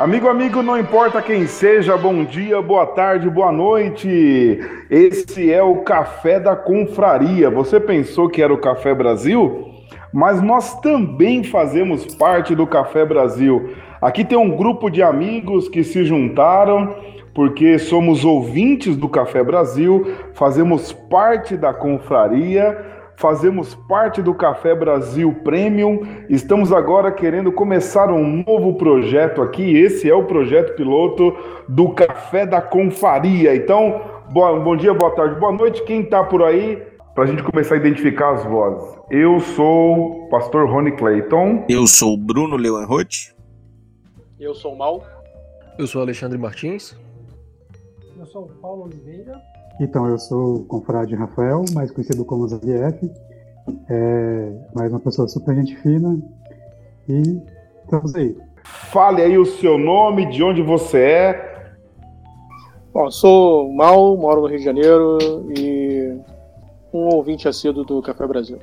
Amigo, amigo, não importa quem seja, bom dia, boa tarde, boa noite. Esse é o Café da Confraria. Você pensou que era o Café Brasil? Mas nós também fazemos parte do Café Brasil. Aqui tem um grupo de amigos que se juntaram porque somos ouvintes do Café Brasil, fazemos parte da confraria fazemos parte do Café Brasil Premium. Estamos agora querendo começar um novo projeto aqui. Esse é o projeto piloto do Café da Confaria. Então, bom, bom dia, boa tarde, boa noite. Quem está por aí? Para a gente começar a identificar as vozes. Eu sou o pastor Rony Clayton. Eu sou o Bruno Leonroth. Eu sou o Mal. Eu sou o Alexandre Martins. Eu sou o Paulo Oliveira. Então, eu sou o confrade Rafael, mais conhecido como ZLF, é, mais uma pessoa super gente fina, e estamos aí. Fale aí o seu nome, de onde você é. Bom, sou Mal, moro no Rio de Janeiro e um ouvinte assíduo do Café Brasil.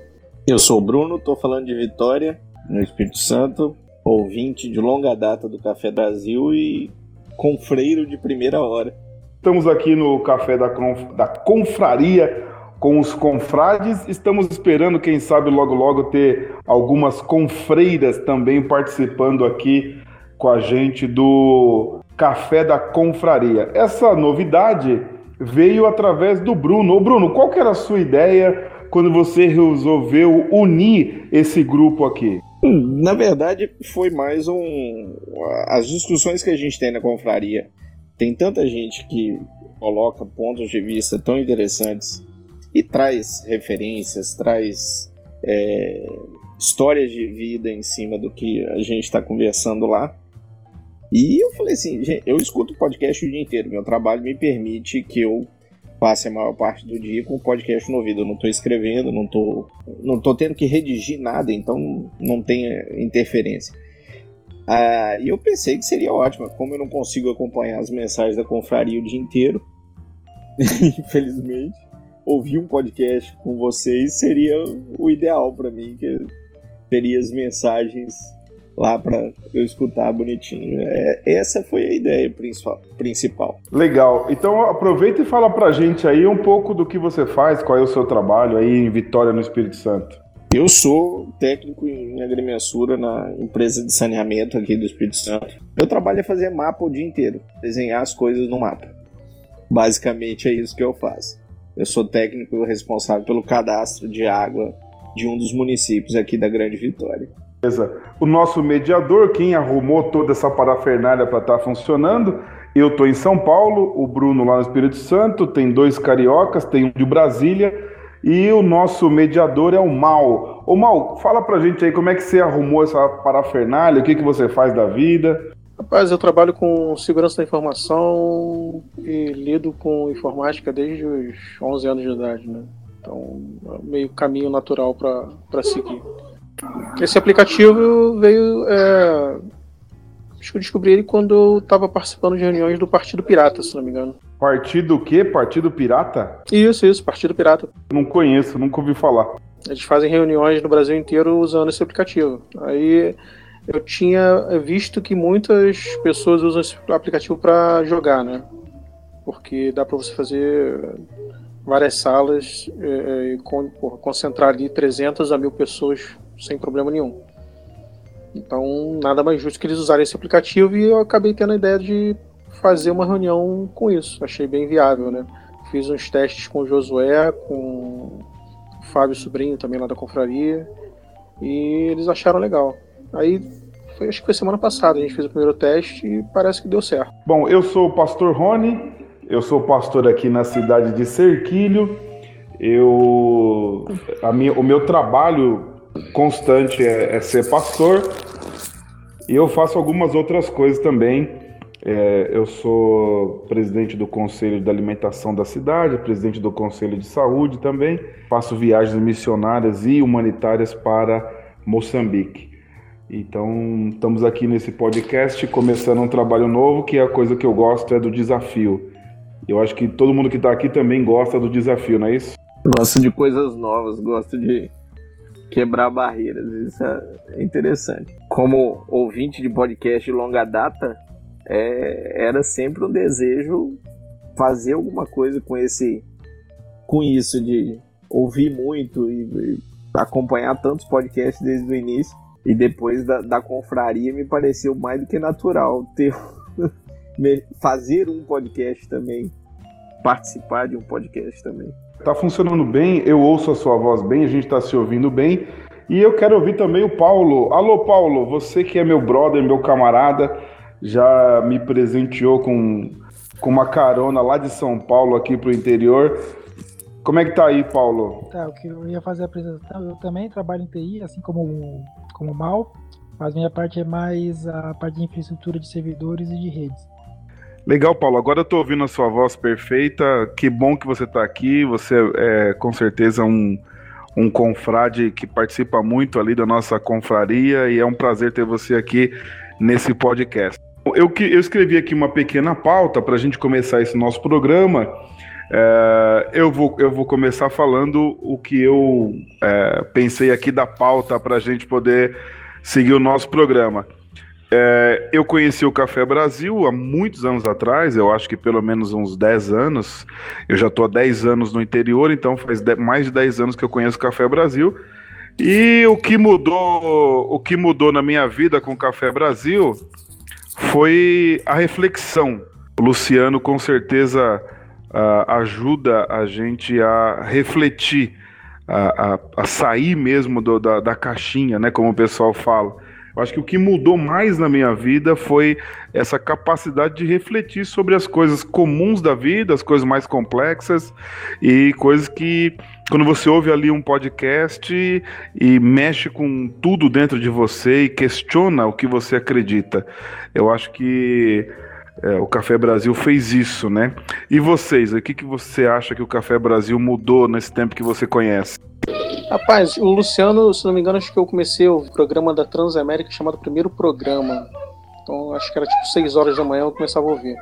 Eu sou o Bruno, estou falando de Vitória, no Espírito Santo, ouvinte de longa data do Café Brasil e confreiro de primeira hora. Estamos aqui no Café da, Conf... da Confraria com os confrades. Estamos esperando, quem sabe, logo logo ter algumas confreiras também participando aqui com a gente do Café da Confraria. Essa novidade veio através do Bruno. Ô Bruno, qual que era a sua ideia quando você resolveu unir esse grupo aqui? Hum, na verdade, foi mais um. As discussões que a gente tem na confraria tem tanta gente que coloca pontos de vista tão interessantes e traz referências, traz é, histórias de vida em cima do que a gente está conversando lá. E eu falei assim, eu escuto podcast o dia inteiro, meu trabalho me permite que eu passe a maior parte do dia com o podcast no ouvido. Eu não estou escrevendo, não estou não tô tendo que redigir nada, então não tem interferência. Ah, e eu pensei que seria ótimo, como eu não consigo acompanhar as mensagens da confraria o dia inteiro, infelizmente, ouvir um podcast com vocês seria o ideal para mim, que teria as mensagens lá para eu escutar bonitinho. É, essa foi a ideia principal. Legal. Então aproveita e fala pra gente aí um pouco do que você faz, qual é o seu trabalho aí em Vitória no Espírito Santo. Eu sou técnico em agrimensura na empresa de saneamento aqui do Espírito Santo. Meu trabalho é fazer mapa o dia inteiro, desenhar as coisas no mapa. Basicamente é isso que eu faço. Eu sou técnico responsável pelo cadastro de água de um dos municípios aqui da Grande Vitória. Beleza. O nosso mediador, quem arrumou toda essa parafernália para estar tá funcionando, eu estou em São Paulo, o Bruno lá no Espírito Santo, tem dois cariocas, tem um de Brasília e o nosso mediador é o Mal. Ô Mal, fala pra gente aí como é que você arrumou essa parafernália, o que, que você faz da vida? Rapaz, eu trabalho com segurança da informação e lido com informática desde os 11 anos de idade, né? Então, é meio caminho natural para seguir. Esse aplicativo veio. É... Acho que eu descobri ele quando eu estava participando de reuniões do Partido Pirata, se não me engano. Partido o quê? Partido Pirata? Isso, isso, Partido Pirata. Não conheço, nunca ouvi falar. Eles fazem reuniões no Brasil inteiro usando esse aplicativo. Aí eu tinha visto que muitas pessoas usam esse aplicativo para jogar, né? Porque dá para você fazer várias salas é, é, e concentrar ali 300 a mil pessoas sem problema nenhum. Então, nada mais justo que eles usarem esse aplicativo e eu acabei tendo a ideia de fazer uma reunião com isso. Achei bem viável, né? Fiz uns testes com o Josué, com o Fábio Sobrinho também lá da confraria, e eles acharam legal. Aí foi, acho que foi semana passada, a gente fez o primeiro teste e parece que deu certo. Bom, eu sou o pastor Rony, eu sou pastor aqui na cidade de Serquilho. Eu, a minha, o meu trabalho constante é, é ser pastor e eu faço algumas outras coisas também. É, eu sou presidente do Conselho de Alimentação da cidade, presidente do Conselho de Saúde também. Faço viagens missionárias e humanitárias para Moçambique. Então, estamos aqui nesse podcast começando um trabalho novo, que é a coisa que eu gosto é do desafio. Eu acho que todo mundo que está aqui também gosta do desafio, não é isso? Gosto de coisas novas, gosto de quebrar barreiras, isso é interessante. Como ouvinte de podcast de longa data, é, era sempre um desejo fazer alguma coisa com esse com isso de ouvir muito e, e acompanhar tantos podcasts desde o início. E depois da, da confraria me pareceu mais do que natural ter fazer um podcast também participar de um podcast também. Tá funcionando bem eu ouço a sua voz bem a gente está se ouvindo bem. E eu quero ouvir também o Paulo. Alô Paulo você que é meu brother meu camarada já me presenteou com, com uma carona lá de São Paulo aqui pro interior como é que tá aí, Paulo? Tá, o que eu ia fazer a apresentação, eu também trabalho em TI, assim como como Mal, mas minha parte é mais a parte de infraestrutura de servidores e de redes. Legal, Paulo. Agora eu tô ouvindo a sua voz perfeita. Que bom que você está aqui. Você é com certeza um, um confrade que participa muito ali da nossa confraria e é um prazer ter você aqui nesse podcast. Eu, eu escrevi aqui uma pequena pauta para a gente começar esse nosso programa é, eu, vou, eu vou começar falando o que eu é, pensei aqui da pauta para a gente poder seguir o nosso programa. É, eu conheci o Café Brasil há muitos anos atrás, eu acho que pelo menos uns 10 anos. Eu já estou há 10 anos no interior, então faz mais de 10 anos que eu conheço o Café Brasil. E o que mudou, o que mudou na minha vida com o Café Brasil foi a reflexão. O Luciano com certeza uh, ajuda a gente a refletir, a, a, a sair mesmo do, da, da caixinha, né, como o pessoal fala. Acho que o que mudou mais na minha vida foi essa capacidade de refletir sobre as coisas comuns da vida, as coisas mais complexas e coisas que, quando você ouve ali um podcast e mexe com tudo dentro de você e questiona o que você acredita, eu acho que é, o Café Brasil fez isso, né? E vocês, o que, que você acha que o Café Brasil mudou nesse tempo que você conhece? Rapaz, o Luciano, se não me engano, acho que eu comecei o programa da Transamérica chamado Primeiro Programa. Então acho que era tipo 6 horas da manhã eu começava a ouvir.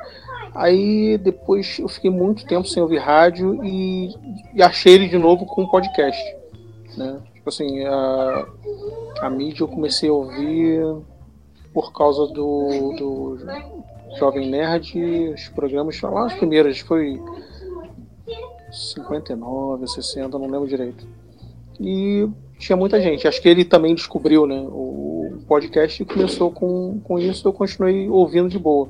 Aí depois eu fiquei muito tempo sem ouvir rádio e, e achei ele de novo com um podcast. Né? Tipo assim, a, a mídia eu comecei a ouvir por causa do, do Jovem Nerd, os programas lá os primeiros, foi 59, 60, não lembro direito. E tinha muita gente. Acho que ele também descobriu né, o podcast e começou com, com isso. Eu continuei ouvindo de boa.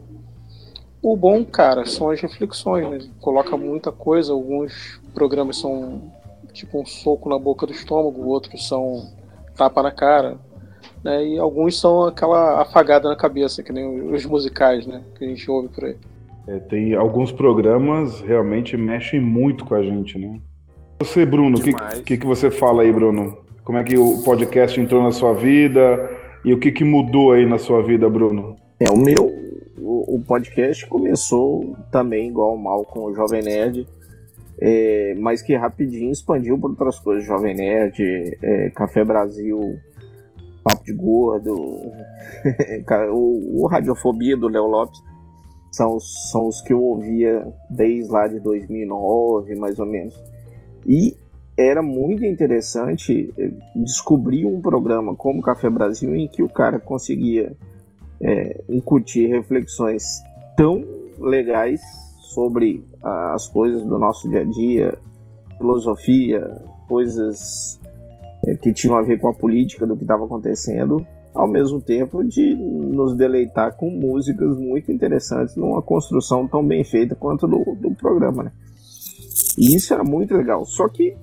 O bom, cara, são as reflexões. Né? Coloca muita coisa. Alguns programas são tipo um soco na boca do estômago, outros são tapa na cara né? E alguns são aquela afagada na cabeça, que nem os musicais, né? Que a gente ouve por aí. É, tem alguns programas realmente mexem muito com a gente, né? Você, Bruno, o que, que, que você fala aí, Bruno? Como é que o podcast entrou na sua vida e o que, que mudou aí na sua vida, Bruno? É, o meu, o, o podcast começou também igual mal com o Jovem Nerd, é, mas que rapidinho expandiu para outras coisas. Jovem Nerd, é, Café Brasil, Papo de Gordo, o, o Radiofobia do Léo Lopes são, são os que eu ouvia desde lá de 2009, mais ou menos. E era muito interessante eh, descobrir um programa como Café Brasil em que o cara conseguia é, incutir reflexões tão legais sobre as coisas do nosso dia a dia, filosofia, coisas que tinham a ver com a política do que estava acontecendo, ao mesmo tempo de nos deleitar com músicas muito interessantes numa construção tão bem feita quanto do, do programa. Né? E isso era muito legal. Só que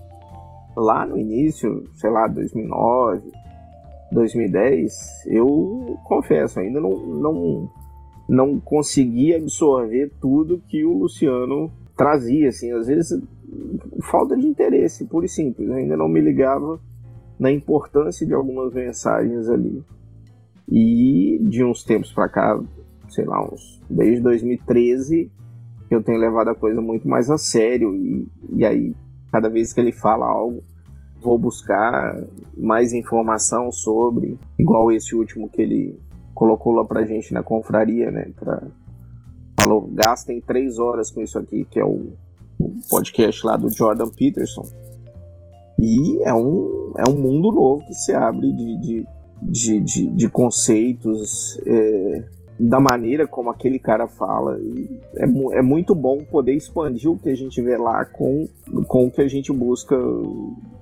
lá no início, sei lá, 2009, 2010, eu confesso, ainda não, não, não consegui absorver tudo que o Luciano trazia. Assim, às vezes, falta de interesse, puro e simples. Eu ainda não me ligava na importância de algumas mensagens ali. E de uns tempos para cá, sei lá, uns, desde 2013, eu tenho levado a coisa muito mais a sério. E, e aí, cada vez que ele fala algo, vou buscar mais informação sobre, igual esse último que ele colocou lá pra gente na confraria, né? Pra, falou, gastem três horas com isso aqui, que é o, o podcast lá do Jordan Peterson e é um, é um mundo novo que se abre de, de, de, de, de conceitos, é, da maneira como aquele cara fala. É, é muito bom poder expandir o que a gente vê lá com, com o que a gente busca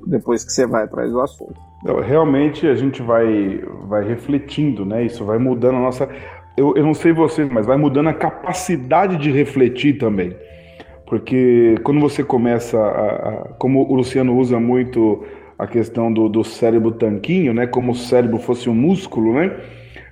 depois que você vai atrás do assunto. Realmente a gente vai, vai refletindo, né? Isso vai mudando a nossa. Eu, eu não sei vocês, mas vai mudando a capacidade de refletir também. Porque quando você começa a, a como o Luciano usa muito a questão do, do cérebro tanquinho, né? Como o cérebro fosse um músculo, né?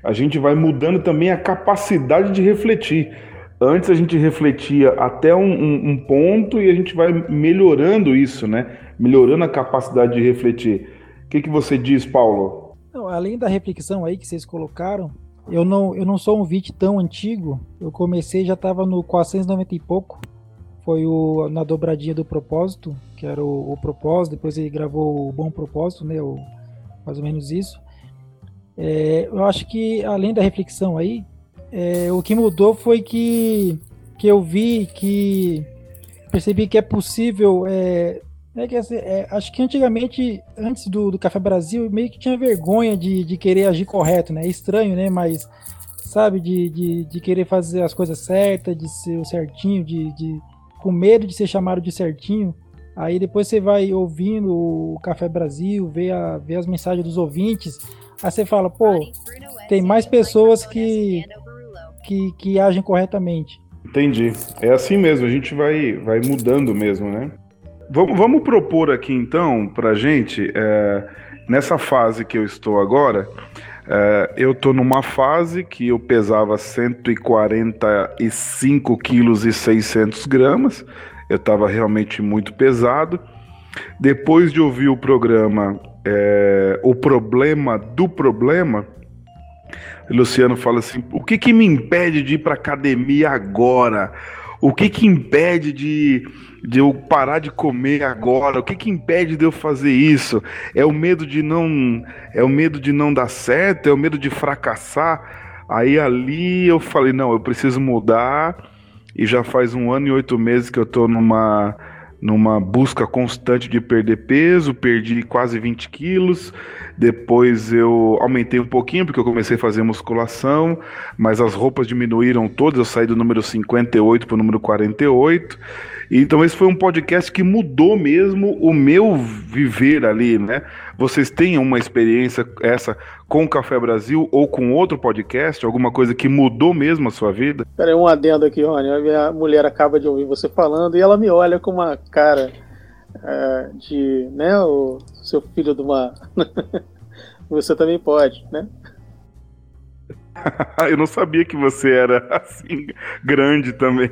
A gente vai mudando também a capacidade de refletir. Antes a gente refletia até um, um, um ponto e a gente vai melhorando isso, né? Melhorando a capacidade de refletir. O que, que você diz, Paulo? Não, além da reflexão aí que vocês colocaram, eu não, eu não sou um VIT tão antigo. Eu comecei, já estava no 490 e pouco. Foi o, na dobradinha do propósito, que era o, o propósito. Depois ele gravou o bom propósito, né? O, mais ou menos isso. É, eu acho que além da reflexão aí, é, o que mudou foi que, que eu vi que percebi que é possível é, é que, assim, é, acho que antigamente, antes do, do Café Brasil, meio que tinha vergonha de, de querer agir correto, né? É estranho, né? Mas, sabe, de, de, de querer fazer as coisas certas, de ser o certinho, de, de, com medo de ser chamado de certinho. Aí depois você vai ouvindo o Café Brasil, vê, a, vê as mensagens dos ouvintes, aí você fala, pô, tem mais pessoas que, que, que agem corretamente. Entendi. É assim mesmo, a gente vai, vai mudando mesmo, né? Vamos, vamos propor aqui então para gente, é, nessa fase que eu estou agora, é, eu estou numa fase que eu pesava 145 quilos e 600 gramas, eu estava realmente muito pesado. Depois de ouvir o programa é, O Problema do Problema, Luciano fala assim: o que, que me impede de ir para academia agora? O que que impede de, de eu parar de comer agora? O que que impede de eu fazer isso? É o medo de não é o medo de não dar certo, é o medo de fracassar. Aí ali eu falei, não, eu preciso mudar. E já faz um ano e oito meses que eu tô numa numa busca constante de perder peso, perdi quase 20 quilos. Depois eu aumentei um pouquinho, porque eu comecei a fazer musculação, mas as roupas diminuíram todas, eu saí do número 58 para o número 48. Então esse foi um podcast que mudou mesmo o meu viver ali, né? Vocês têm uma experiência essa com o Café Brasil ou com outro podcast, alguma coisa que mudou mesmo a sua vida? Peraí, um adendo aqui, Rony. A minha mulher acaba de ouvir você falando e ela me olha com uma cara é, de, né, o seu filho de uma... você também pode, né? eu não sabia que você era assim, grande também.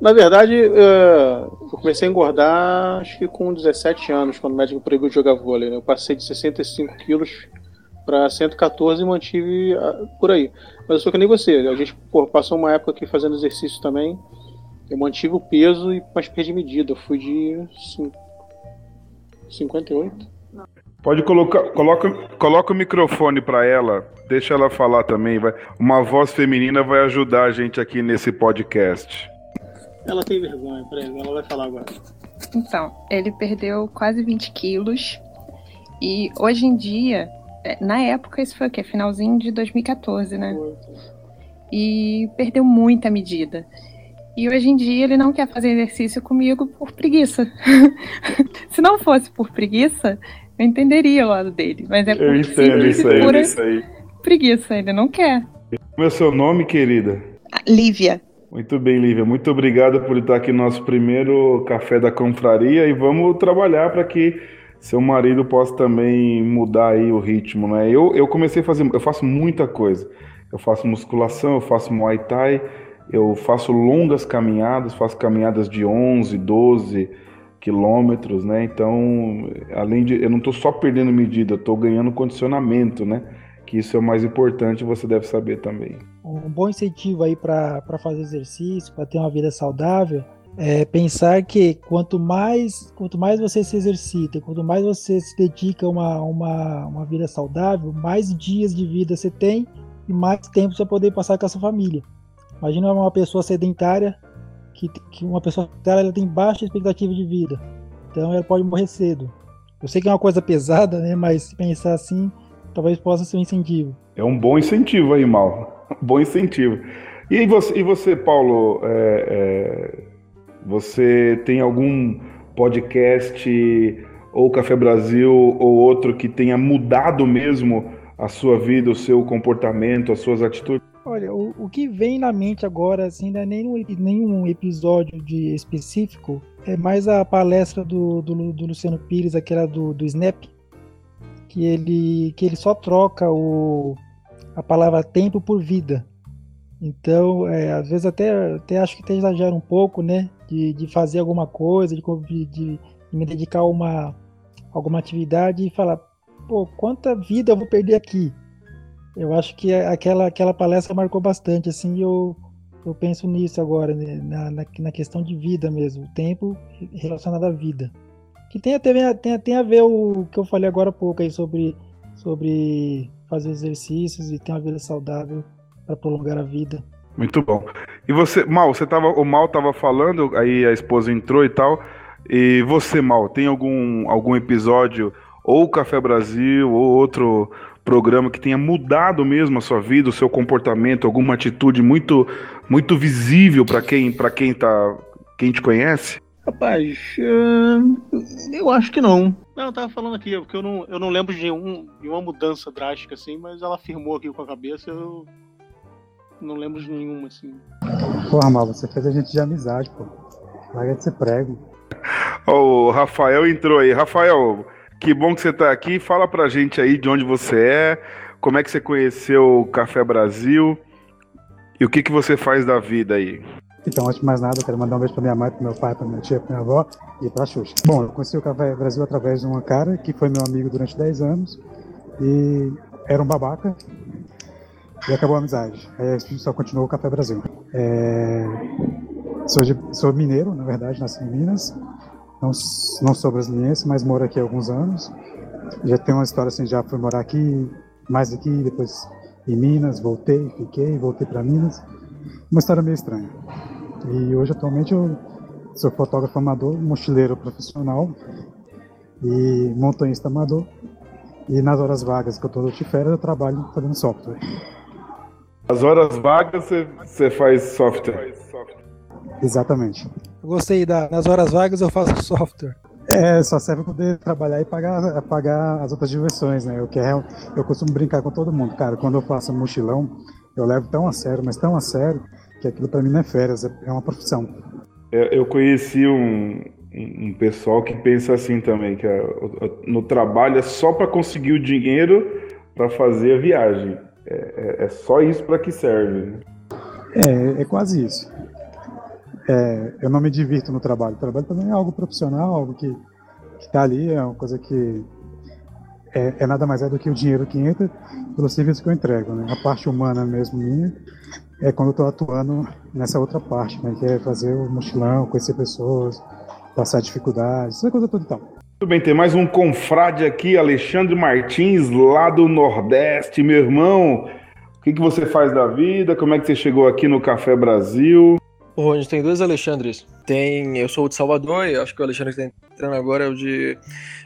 Na verdade, eu comecei a engordar acho que com 17 anos, quando o médico proibiu jogar vôlei. Né? Eu passei de 65 quilos para 114 e mantive ah, por aí. Mas eu sou que nem você, a gente pô, passou uma época aqui fazendo exercício também. Eu mantive o peso, mas perdi medida. Eu fui de 58. Pode colocar, coloca, coloca o microfone para ela, deixa ela falar também. Vai, uma voz feminina vai ajudar a gente aqui nesse podcast. Ela tem vergonha, peraí, ela vai falar agora. Então, ele perdeu quase 20 quilos e hoje em dia, é, na época, isso foi o quê? Finalzinho de 2014, né? E perdeu muita medida. E hoje em dia ele não quer fazer exercício comigo por preguiça. Se não fosse por preguiça, eu entenderia o lado dele, mas é por eu entendo isso aí, pura isso aí. preguiça, ele não quer. Como é o seu nome, querida? Lívia. Muito bem, Lívia. Muito obrigado por estar aqui no nosso primeiro café da confraria e vamos trabalhar para que seu marido possa também mudar aí o ritmo, né? Eu, eu comecei a fazer, eu faço muita coisa. Eu faço musculação, eu faço Muay Thai, eu faço longas caminhadas, faço caminhadas de 11, 12, quilômetros, né? Então, além de eu não estou só perdendo medida, estou ganhando condicionamento, né? Que isso é o mais importante, você deve saber também. Um bom incentivo aí para fazer exercício, para ter uma vida saudável, é pensar que quanto mais quanto mais você se exercita, quanto mais você se dedica a uma, uma, uma vida saudável, mais dias de vida você tem e mais tempo você poder passar com a sua família. Imagina uma pessoa sedentária que, que uma pessoa ela tem baixa expectativa de vida, então ela pode morrer cedo. Eu sei que é uma coisa pesada, né? Mas se pensar assim, talvez possa ser um incentivo. É um bom incentivo aí, Mal. bom incentivo. E você, e você Paulo, é, é, você tem algum podcast ou Café Brasil ou outro que tenha mudado mesmo a sua vida, o seu comportamento, as suas atitudes? O, que vem na mente agora, assim, não é nenhum, nenhum episódio de específico, é mais a palestra do, do, do Luciano Pires, aquela do, do Snap, que ele, que ele só troca o, a palavra tempo por vida. Então, é, às vezes até, até acho que até exagera um pouco, né? De, de fazer alguma coisa, de, de, de me dedicar a uma, alguma atividade e falar, pô, quanta vida eu vou perder aqui? Eu acho que aquela, aquela palestra marcou bastante, assim, eu, eu penso nisso agora, né? na, na, na, questão de vida mesmo, o tempo relacionado à vida. Que tem, tem, tem, tem a ver o que eu falei agora há pouco aí sobre, sobre fazer exercícios e ter uma vida saudável para prolongar a vida. Muito bom. E você, Mal, você tava, o Mal tava falando, aí a esposa entrou e tal. E você, Mal, tem algum, algum episódio, ou Café Brasil, ou outro programa que tenha mudado mesmo a sua vida, o seu comportamento, alguma atitude muito muito visível para quem para quem tá quem te conhece? Rapaz, eh, eu acho que não. Não, eu tava falando aqui, porque eu não, eu não lembro de, um, de uma mudança drástica assim, mas ela afirmou aqui com a cabeça, eu não lembro de nenhuma assim. Porra, Mal, você fez a gente de amizade, pô. Larga de ser prego. O Rafael entrou aí. Rafael, que bom que você está aqui. Fala pra gente aí de onde você é, como é que você conheceu o Café Brasil e o que, que você faz da vida aí. Então, antes de mais nada, eu quero mandar um beijo pra minha mãe, pro meu pai, pra minha tia, pra minha avó e pra Xuxa. Bom, eu conheci o Café Brasil através de uma cara que foi meu amigo durante 10 anos e era um babaca e acabou a amizade. Aí a gente só continuou o Café Brasil. É... Sou, de... Sou mineiro, na verdade, nasci em Minas não, não sou brasileiro, mas moro aqui há alguns anos. Já tenho uma história assim, já fui morar aqui, mais aqui, depois em Minas, voltei, fiquei, voltei para Minas. Uma história meio estranha. E hoje, atualmente, eu sou fotógrafo amador, mochileiro profissional e montanhista amador. E nas horas vagas que eu estou de férias, eu trabalho fazendo software. As horas vagas você faz software? Exatamente. Eu gostei da. Nas horas vagas eu faço software. É, só serve para poder trabalhar e pagar, pagar as outras diversões, né? Eu, quero, eu costumo brincar com todo mundo, cara. Quando eu faço mochilão, eu levo tão a sério, mas tão a sério, que aquilo para mim não é férias, é uma profissão. Eu, eu conheci um, um pessoal que pensa assim também, que é, no trabalho é só para conseguir o dinheiro para fazer a viagem. É, é, é só isso para que serve. Né? É, é quase isso é, eu não me divirto no trabalho. O trabalho também é algo profissional, algo que está ali, é uma coisa que é, é, nada mais é do que o dinheiro que entra pelo serviço que eu entrego. Né? A parte humana mesmo minha é quando eu estou atuando nessa outra parte, né? que é fazer o mochilão, conhecer pessoas, passar dificuldades, essa coisa toda e tal. Muito bem, tem mais um confrade aqui, Alexandre Martins, lá do Nordeste, meu irmão. O que, que você faz da vida? Como é que você chegou aqui no Café Brasil? Gente tem dois Alexandres. Tem, eu sou o de Salvador e acho que o Alexandre que está entrando agora é o de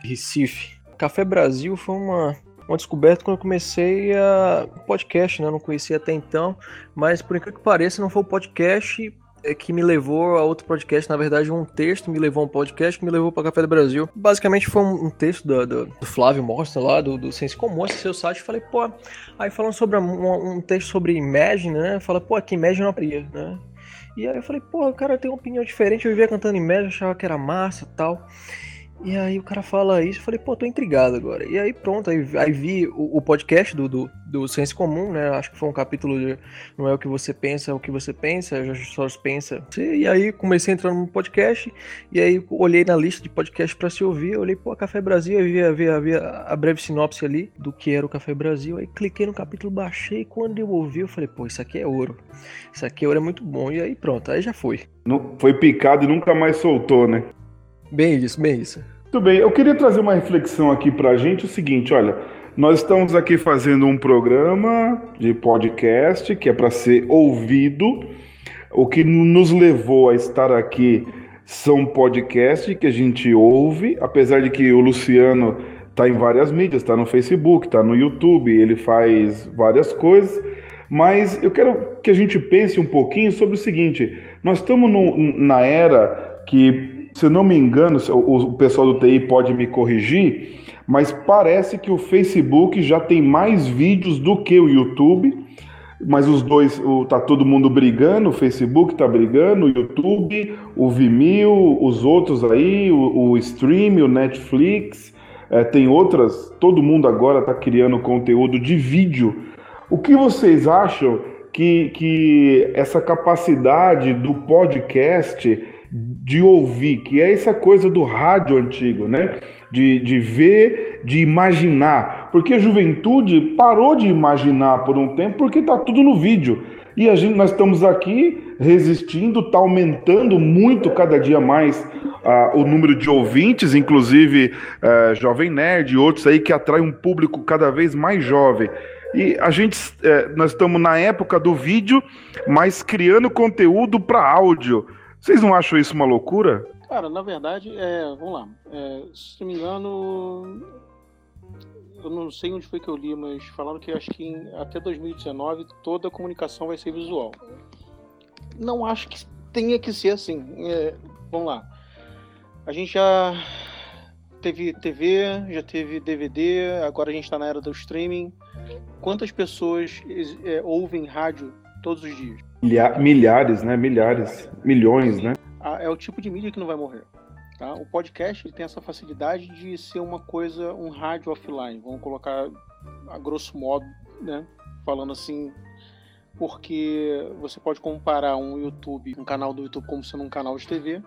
Recife. Café Brasil foi uma, uma descoberta quando eu comecei a podcast, né? Eu não conhecia até então, mas por incrível que pareça, não foi o podcast é, que me levou a outro podcast, na verdade um texto me levou a um podcast que me levou para Café do Brasil. Basicamente foi um, texto do, do, do, Flávio Mostra lá, do, do Sense Comum, seu site, falei, pô, aí falando sobre um, um texto sobre Imagine, né, fala, pô, que Imagine não aprendi, né, e aí eu falei, porra, o cara tem uma opinião diferente, eu vivia cantando em média, achava que era massa tal. E aí o cara fala isso, eu falei, pô, tô intrigado agora. E aí pronto, aí, aí vi o, o, podcast do, do, do Senso Comum, né? Acho que foi um capítulo de Não é o que você pensa, é o que você pensa, já só pensa. E aí comecei entrando no podcast, e aí olhei na lista de podcast para se ouvir, olhei, pô, Café Brasil, aí havia, havia a breve sinopse ali do que era o Café Brasil, aí cliquei no capítulo, baixei, quando eu ouvi, eu falei, pô, isso aqui é ouro. Isso aqui é ouro, é muito bom. E aí pronto, aí já foi. Não, foi picado e nunca mais soltou, né? Bem isso, bem isso. Muito bem, eu queria trazer uma reflexão aqui para a gente, o seguinte, olha, nós estamos aqui fazendo um programa de podcast que é para ser ouvido. O que nos levou a estar aqui são podcasts que a gente ouve, apesar de que o Luciano tá em várias mídias, tá no Facebook, tá no YouTube, ele faz várias coisas. Mas eu quero que a gente pense um pouquinho sobre o seguinte: nós estamos no, na era que, se eu não me engano, o, pessoal do TI pode me corrigir, mas parece que o Facebook já tem mais vídeos do que o YouTube. Mas os dois, o, tá todo mundo brigando, o Facebook tá brigando, o YouTube, o Vimeo, os outros aí, o, o Stream, o Netflix, é, tem outras, todo mundo agora tá criando conteúdo de vídeo. O que vocês acham que, que essa capacidade do podcast de ouvir, que é essa coisa do rádio antigo, né? De, de ver, de imaginar. Porque a juventude parou de imaginar por um tempo porque está tudo no vídeo. E a gente, nós estamos aqui resistindo, está aumentando muito cada dia mais uh, o número de ouvintes, inclusive uh, Jovem Nerd e outros aí que atraem um público cada vez mais jovem. E a gente, é, nós estamos na época do vídeo, mas criando conteúdo para áudio. Vocês não acham isso uma loucura? Cara, na verdade, é, vamos lá. É, se não me engano, eu não sei onde foi que eu li, mas falaram que acho que em, até 2019 toda a comunicação vai ser visual. Não acho que tenha que ser assim. É, vamos lá. A gente já teve TV, já teve DVD, agora a gente está na era do streaming. Quantas pessoas é, ouvem rádio todos os dias? Milhares, né? Milhares, milhões, né? É o tipo de mídia que não vai morrer. Tá? O podcast tem essa facilidade de ser uma coisa, um rádio offline. Vamos colocar a grosso modo, né? Falando assim, porque você pode comparar um YouTube, um canal do YouTube como sendo um canal de TV,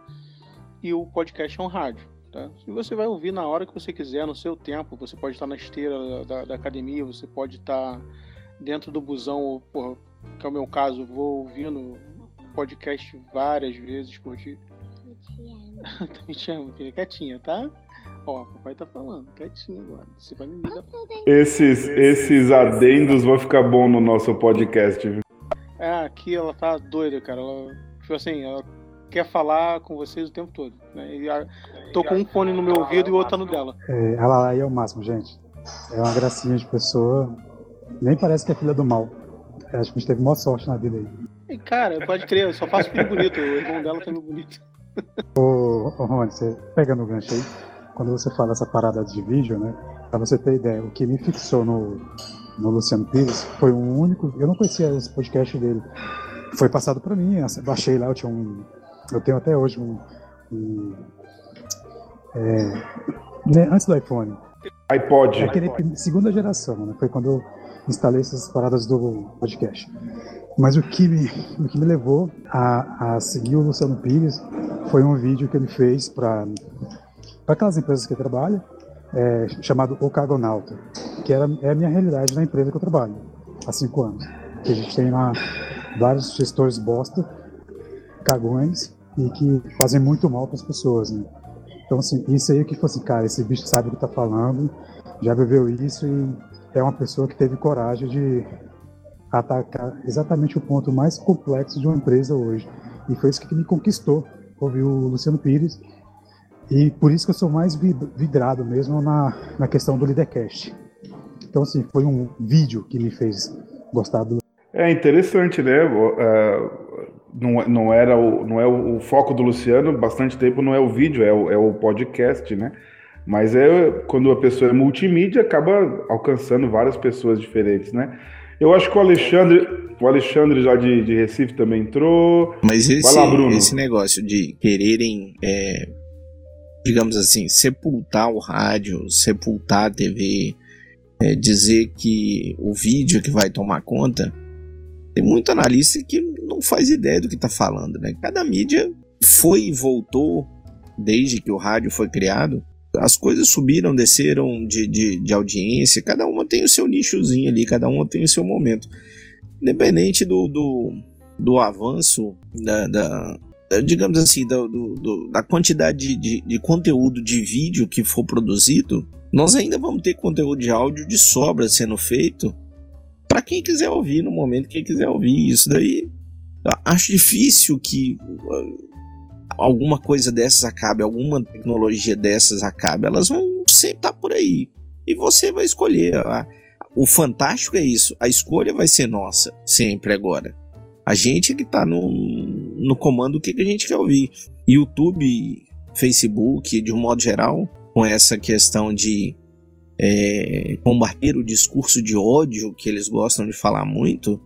e o podcast é um rádio. Tá? E você vai ouvir na hora que você quiser, no seu tempo. Você pode estar na esteira da, da academia, você pode estar dentro do busão, ou, porra, que é o meu caso, vou ouvindo podcast várias vezes por dia. Também te amo, filha. Quietinha, tá? Ó, papai tá falando, quietinho agora. Você vai me ligar. Esses, esses adendos vão ficar bom no nosso podcast. É, aqui ela tá doida, cara. Ela, tipo assim, ela quer falar com vocês o tempo todo. Né? E a, tô com um fone no meu ouvido e o outro tá no dela. É, ela aí é o máximo, gente. É uma gracinha de pessoa. Nem parece que é filha do mal. Acho que a gente teve maior sorte na vida aí. E, cara, pode crer, eu só faço filho bonito. O irmão dela também é bonito. Ô, ô Rony, você pega no gancho aí. Quando você fala essa parada de vídeo, né? Pra você ter ideia, o que me fixou no, no Luciano Pires foi um único. Eu não conhecia esse podcast dele. Foi passado para mim, baixei lá, eu tinha um, eu tenho até hoje um. um é, né, antes do iPhone. iPod. Aquele segunda geração, né? Foi quando eu instalei essas paradas do podcast. Mas o que me, o que me levou a, a seguir o Luciano Pires foi um vídeo que ele fez para aquelas empresas que trabalha, é, chamado O Cargonauta, que era, é a minha realidade na empresa que eu trabalho há cinco anos. Que a gente tem lá vários gestores bosta, cagões, e que fazem muito mal para as pessoas, né? Então, assim, isso aí que foi assim, cara, esse bicho sabe o que tá falando, já viveu isso e é uma pessoa que teve coragem de atacar exatamente o ponto mais complexo de uma empresa hoje. E foi isso que me conquistou, ouvir o Luciano Pires. E por isso que eu sou mais vidrado mesmo na, na questão do Leadercast. Então, assim, foi um vídeo que me fez gostar do. É interessante, né? Uh, não, não era o, não é o, o, foco do Luciano, bastante tempo não é o vídeo, é o, é o podcast, né? Mas é quando a pessoa é multimídia, acaba alcançando várias pessoas diferentes, né? Eu acho que o Alexandre, o Alexandre já de, de Recife também entrou. Mas esse, lá, esse negócio de quererem, é, digamos assim, sepultar o rádio, sepultar a TV, é, dizer que o vídeo que vai tomar conta, tem muito analista que não faz ideia do que está falando, né? Cada mídia foi e voltou desde que o rádio foi criado. As coisas subiram, desceram de, de, de audiência, cada uma tem o seu nichozinho ali, cada uma tem o seu momento. Independente do, do, do avanço da, da, digamos assim, do, do, da quantidade de, de, conteúdo de vídeo que for produzido, nós ainda vamos ter conteúdo de áudio de sobra sendo feito para quem quiser ouvir no momento que quiser ouvir isso daí acho difícil que alguma coisa dessas acabe alguma tecnologia dessas acabe elas vão sempre estar tá por aí e você vai escolher. O fantástico é isso, a escolha vai ser nossa, sempre agora. A gente que tá no, no comando do que, que a gente quer ouvir. YouTube, Facebook, de um modo geral, com essa questão de é, combater o discurso de ódio que eles gostam de falar muito,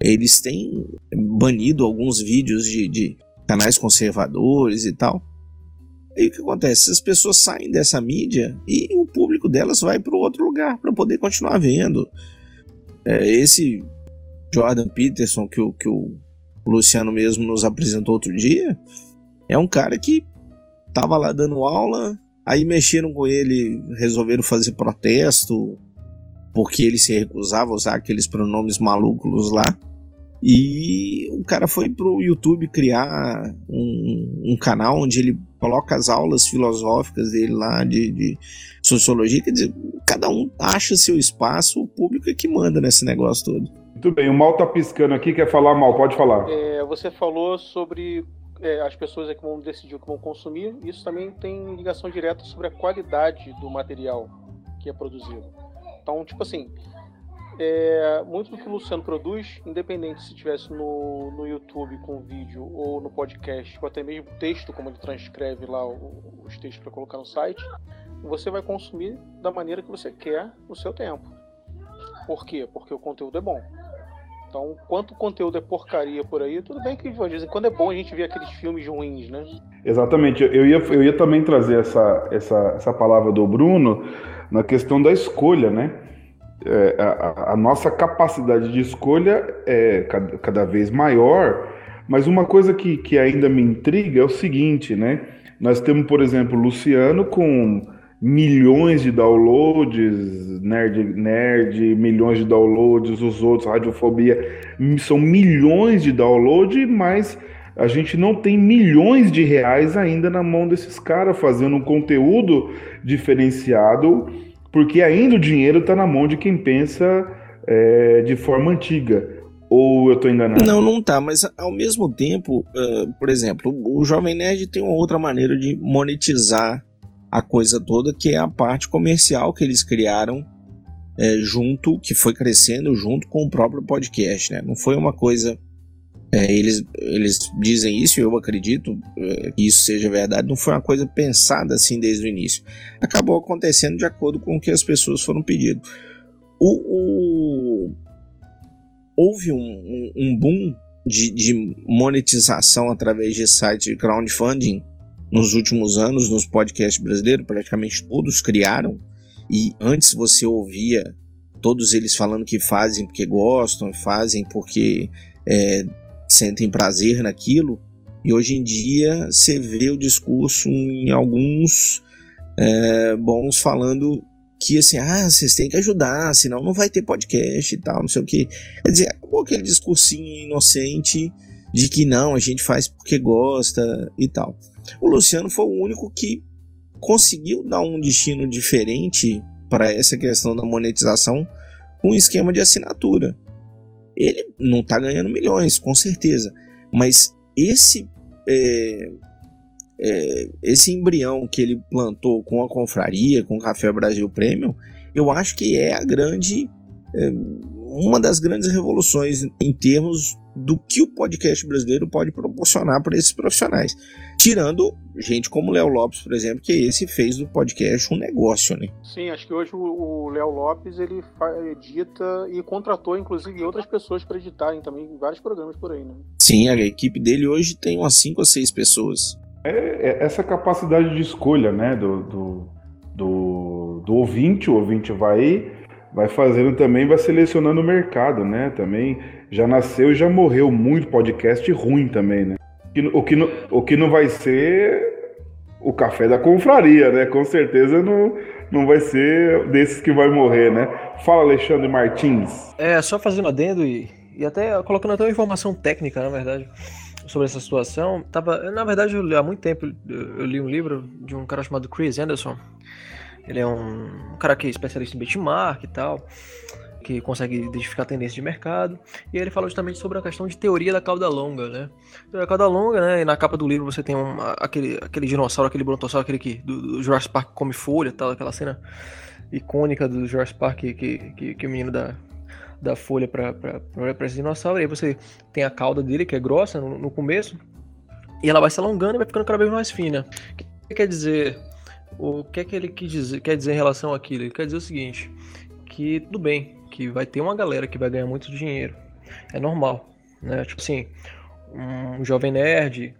eles têm banido alguns vídeos de, de canais conservadores e tal. E o que acontece? As pessoas saem dessa mídia e o público delas vai para outro lugar para poder continuar vendo. É, esse Jordan Peterson que o, que o Luciano mesmo nos apresentou outro dia é um cara que tava lá dando aula, aí mexeram com ele, resolveram fazer protesto porque ele se recusava a usar aqueles pronomes malucos lá. E o cara foi pro YouTube criar um, um canal onde ele coloca as aulas filosóficas dele lá de, de, sociologia. Quer dizer, cada um acha seu espaço, o público é que manda nesse negócio todo. Muito bem, o Mal tá piscando aqui, quer falar mal, pode falar. É, você falou sobre é, as pessoas é que vão decidir o que vão consumir, isso também tem ligação direta sobre a qualidade do material que é produzido. Então, tipo assim, é, muito do que o Luciano produz, independente se estivesse no, no YouTube com vídeo ou no podcast, ou até mesmo texto, como ele transcreve lá os textos para colocar no site, você vai consumir da maneira que você quer no seu tempo. Por quê? Porque o conteúdo é bom. Então, quanto conteúdo é porcaria por aí, tudo bem que de vez em quando é bom a gente ver aqueles filmes ruins, né? Exatamente. Eu ia, eu ia também trazer essa, essa, essa palavra do Bruno na questão da escolha, né? É, a, a, nossa capacidade de escolha é cada, cada, vez maior, mas uma coisa que, que ainda me intriga é o seguinte, né? Nós temos, por exemplo, Luciano com milhões de downloads, Nerd Nerd, milhões de downloads, os outros, Radiofobia, são milhões de downloads, mas a gente não tem milhões de reais ainda na mão desses caras fazendo um conteúdo diferenciado porque ainda o dinheiro está na mão de quem pensa é, de forma antiga. Ou eu estou enganado? Não, não tá, mas ao mesmo tempo, uh, por exemplo, o Jovem Nerd tem uma outra maneira de monetizar a coisa toda, que é a parte comercial que eles criaram é, junto, que foi crescendo junto com o próprio podcast, né? Não foi uma coisa é, eles, eles dizem isso e eu acredito é, que isso seja verdade. Não foi uma coisa pensada assim desde o início. Acabou acontecendo de acordo com o que as pessoas foram pedindo. O, o... Houve um, um, um boom de, de, monetização através de sites de crowdfunding nos últimos anos nos podcasts brasileiros. Praticamente todos criaram. E antes você ouvia todos eles falando que fazem porque gostam, fazem porque é, sentem prazer naquilo. E hoje em dia você vê o discurso em alguns é, bons falando que assim, ah, vocês têm que ajudar, senão não vai ter podcast e tal, não sei o que. Quer dizer, acabou aquele discursinho inocente de que não, a gente faz porque gosta e tal. O Luciano foi o único que conseguiu dar um destino diferente para essa questão da monetização com um esquema de assinatura. Ele não está ganhando milhões, com certeza. Mas esse é, é, esse embrião que ele plantou com a confraria, com o Café Brasil Premium, eu acho que é a grande é, uma das grandes revoluções em termos do que o podcast brasileiro pode proporcionar para esses profissionais. Tirando gente como o Léo Lopes, por exemplo, que esse fez do podcast um negócio, né? Sim, acho que hoje o Léo Lopes ele edita e contratou inclusive outras pessoas para editarem também vários programas por aí, né? Sim, a equipe dele hoje tem umas 5 ou 6 pessoas. É, é, essa capacidade de escolha, né, do, do, do, do ouvinte, o ouvinte vai vai fazendo também, vai selecionando o mercado, né? Também já nasceu e já morreu muito podcast ruim também, né? O que, não, o que não vai ser o café da confraria, né? Com certeza não, não vai ser desses que vai morrer, né? Fala, Alexandre Martins. É, só fazendo adendo e, e até colocando até uma informação técnica, na verdade, sobre essa situação. Tava, na verdade, eu, há muito tempo eu li um livro de um cara chamado Chris Anderson, ele é um, cara que é especialista em benchmark e tal, que consegue identificar tendências de mercado. E ele fala justamente sobre a questão de teoria da cauda longa, né? A cauda longa, né? E na capa do livro você tem um, aquele, aquele dinossauro, aquele brontossauro, aquele que do, do Jurassic Park come folha, tal, aquela cena icônica do George Park que, que, que o menino da, da folha para esse dinossauro. E aí você tem a cauda dele, que é grossa no, no, começo, e ela vai se alongando e vai ficando cada vez mais fina. O que quer dizer? O que é que ele quer dizer, quer dizer em relação àquilo? Ele quer dizer o seguinte: que tudo bem, que vai ter uma galera que vai ganhar muito dinheiro. É normal, né? Tipo assim, um jovem nerd,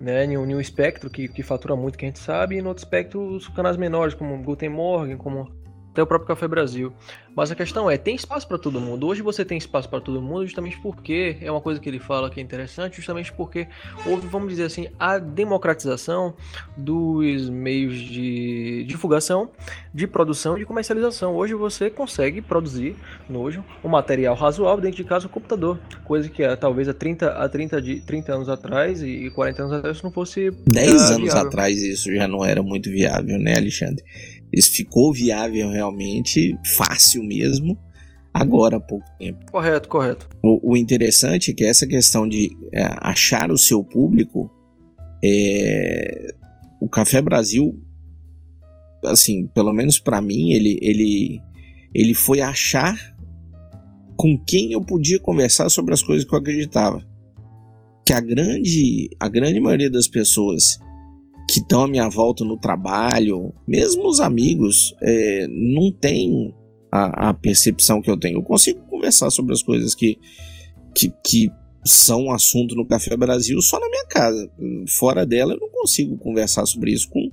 né? Em um, espectro que, que fatura muito, que a gente sabe, e no outro espectro os canais menores, como Guten Morgen, como até o próprio Café Brasil. Mas a questão é, tem espaço para todo mundo. Hoje você tem espaço para todo mundo justamente porque é uma coisa que ele fala que é interessante, justamente porque houve, vamos dizer assim, a democratização dos meios de divulgação, de produção e de comercialização. Hoje você consegue produzir nojo um material razoável dentro de casa no computador, coisa que talvez há 30 a 30 de 30 anos atrás e 40 anos atrás não fosse 10 anos viável. atrás isso já não era muito viável, né, Alexandre? Isso ficou viável realmente, fácil mesmo, agora há pouco tempo. Correto, correto. O, o interessante é que essa questão de é, achar o seu público, é, o Café Brasil, assim, pelo menos para mim, ele, ele, ele foi achar com quem eu podia conversar sobre as coisas que eu acreditava. Que a grande, a grande maioria das pessoas que estão à minha volta no trabalho, mesmo os amigos, é, não tem a, a, percepção que eu tenho. Eu consigo conversar sobre as coisas que, que, que são assunto no Café Brasil só na minha casa. Fora dela, eu não consigo conversar sobre isso com,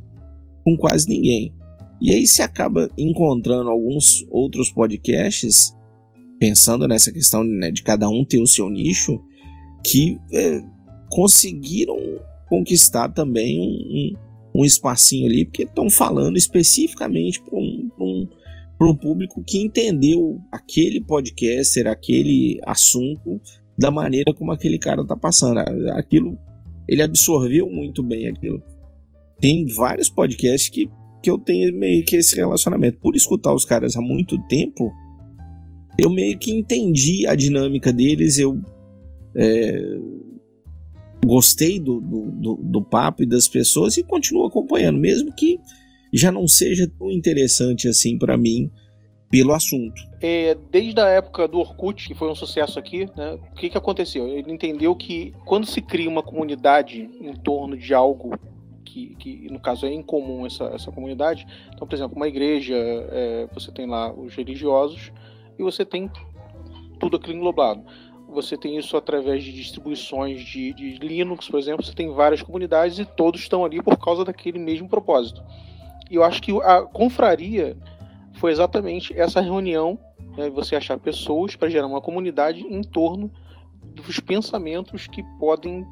com quase ninguém. E aí se acaba encontrando alguns outros podcasts, pensando nessa questão né, de cada um ter o seu nicho, que é, conseguiram conquistar também um, um, um espacinho ali, porque estão falando especificamente para um, um, um público que entendeu aquele podcaster, aquele assunto da maneira como aquele cara está passando. Aquilo, ele absorveu muito bem aquilo. Tem vários podcasts que, que eu tenho meio que esse relacionamento. Por escutar os caras há muito tempo, eu meio que entendi a dinâmica deles, eu é, gostei do, do, do, do papo e das pessoas e continuo acompanhando, mesmo que já não seja tão interessante assim para mim pelo assunto. É, desde a época do Orkut, que foi um sucesso aqui, né, o que, que aconteceu? Ele entendeu que quando se cria uma comunidade em torno de algo que, que no caso é incomum essa, essa comunidade, então, por exemplo, uma igreja, é, você tem lá os religiosos e você tem tudo aquilo englobado você tem isso através de distribuições de, de, Linux, por exemplo, você tem várias comunidades e todos estão ali por causa daquele mesmo propósito. E eu acho que a confraria foi exatamente essa reunião, né, você achar pessoas para gerar uma comunidade em torno dos pensamentos que podem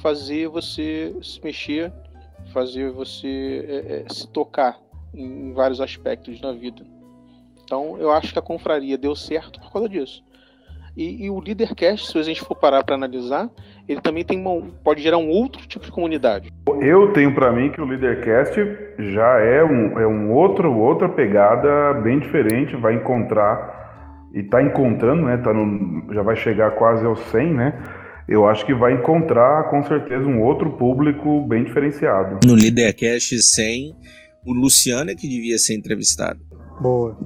fazer você se mexer, fazer você é, é, se tocar em, vários aspectos na vida. Então eu acho que a confraria deu certo por causa disso. E, e o Leadercast, se a gente for parar para analisar, ele também tem uma, pode gerar um outro tipo de comunidade. Eu tenho para mim que o Leadercast já é um, é um outro outra pegada bem diferente, vai encontrar e está encontrando, né? Tá no, já vai chegar quase aos 100, né? Eu acho que vai encontrar com certeza um outro público bem diferenciado. No Leadercast 100, o Luciano é que devia ser entrevistado. Boa.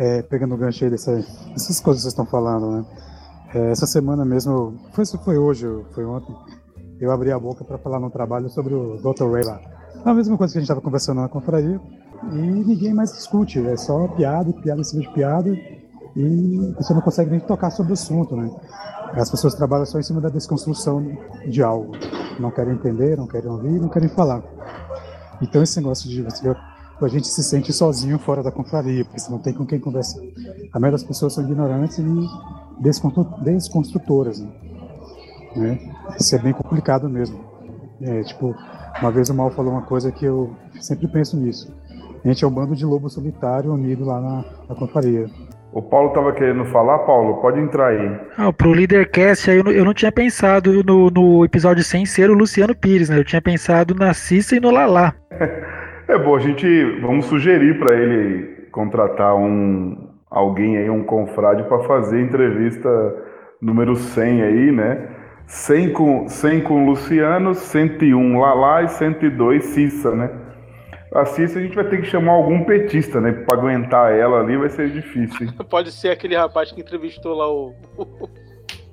É, pegando o gancho aí dessas, dessas coisas que vocês estão falando, né? É, essa semana mesmo, foi, foi hoje, foi ontem, eu abri a boca para falar no trabalho sobre o Dr. Ray lá. A mesma coisa que a gente estava conversando na confraria e ninguém mais discute, é só piada, piada em cima de piada e você não consegue nem tocar sobre o assunto, né? As pessoas trabalham só em cima da desconstrução de algo, não querem entender, não querem ouvir, não querem falar. Então esse negócio de você a gente se sente sozinho fora da confraria, porque você não tem com quem conversar. A maioria das pessoas são ignorantes e desconstrutoras. Né? né? Isso é bem complicado mesmo. É, tipo, uma vez o Mal falou uma coisa que eu sempre penso nisso. A gente é um bando de lobo solitário unido lá na, na confraria. O Paulo estava querendo falar, Paulo, pode entrar aí. Ah, pro Leadercast, eu não, eu não tinha pensado no, no episódio sem ser o Luciano Pires, né? Eu tinha pensado na Cissa e no Lalá. é bom, a gente vamos sugerir para ele contratar um, alguém aí, um confrade, para fazer entrevista número 100 aí, né? 100 com, 100 com Luciano, 101 Lala e 102 Cissa, né? assista, a gente vai ter que chamar algum petista, né? Pra aguentar ela ali vai ser difícil. Hein? Pode ser aquele rapaz que entrevistou lá o.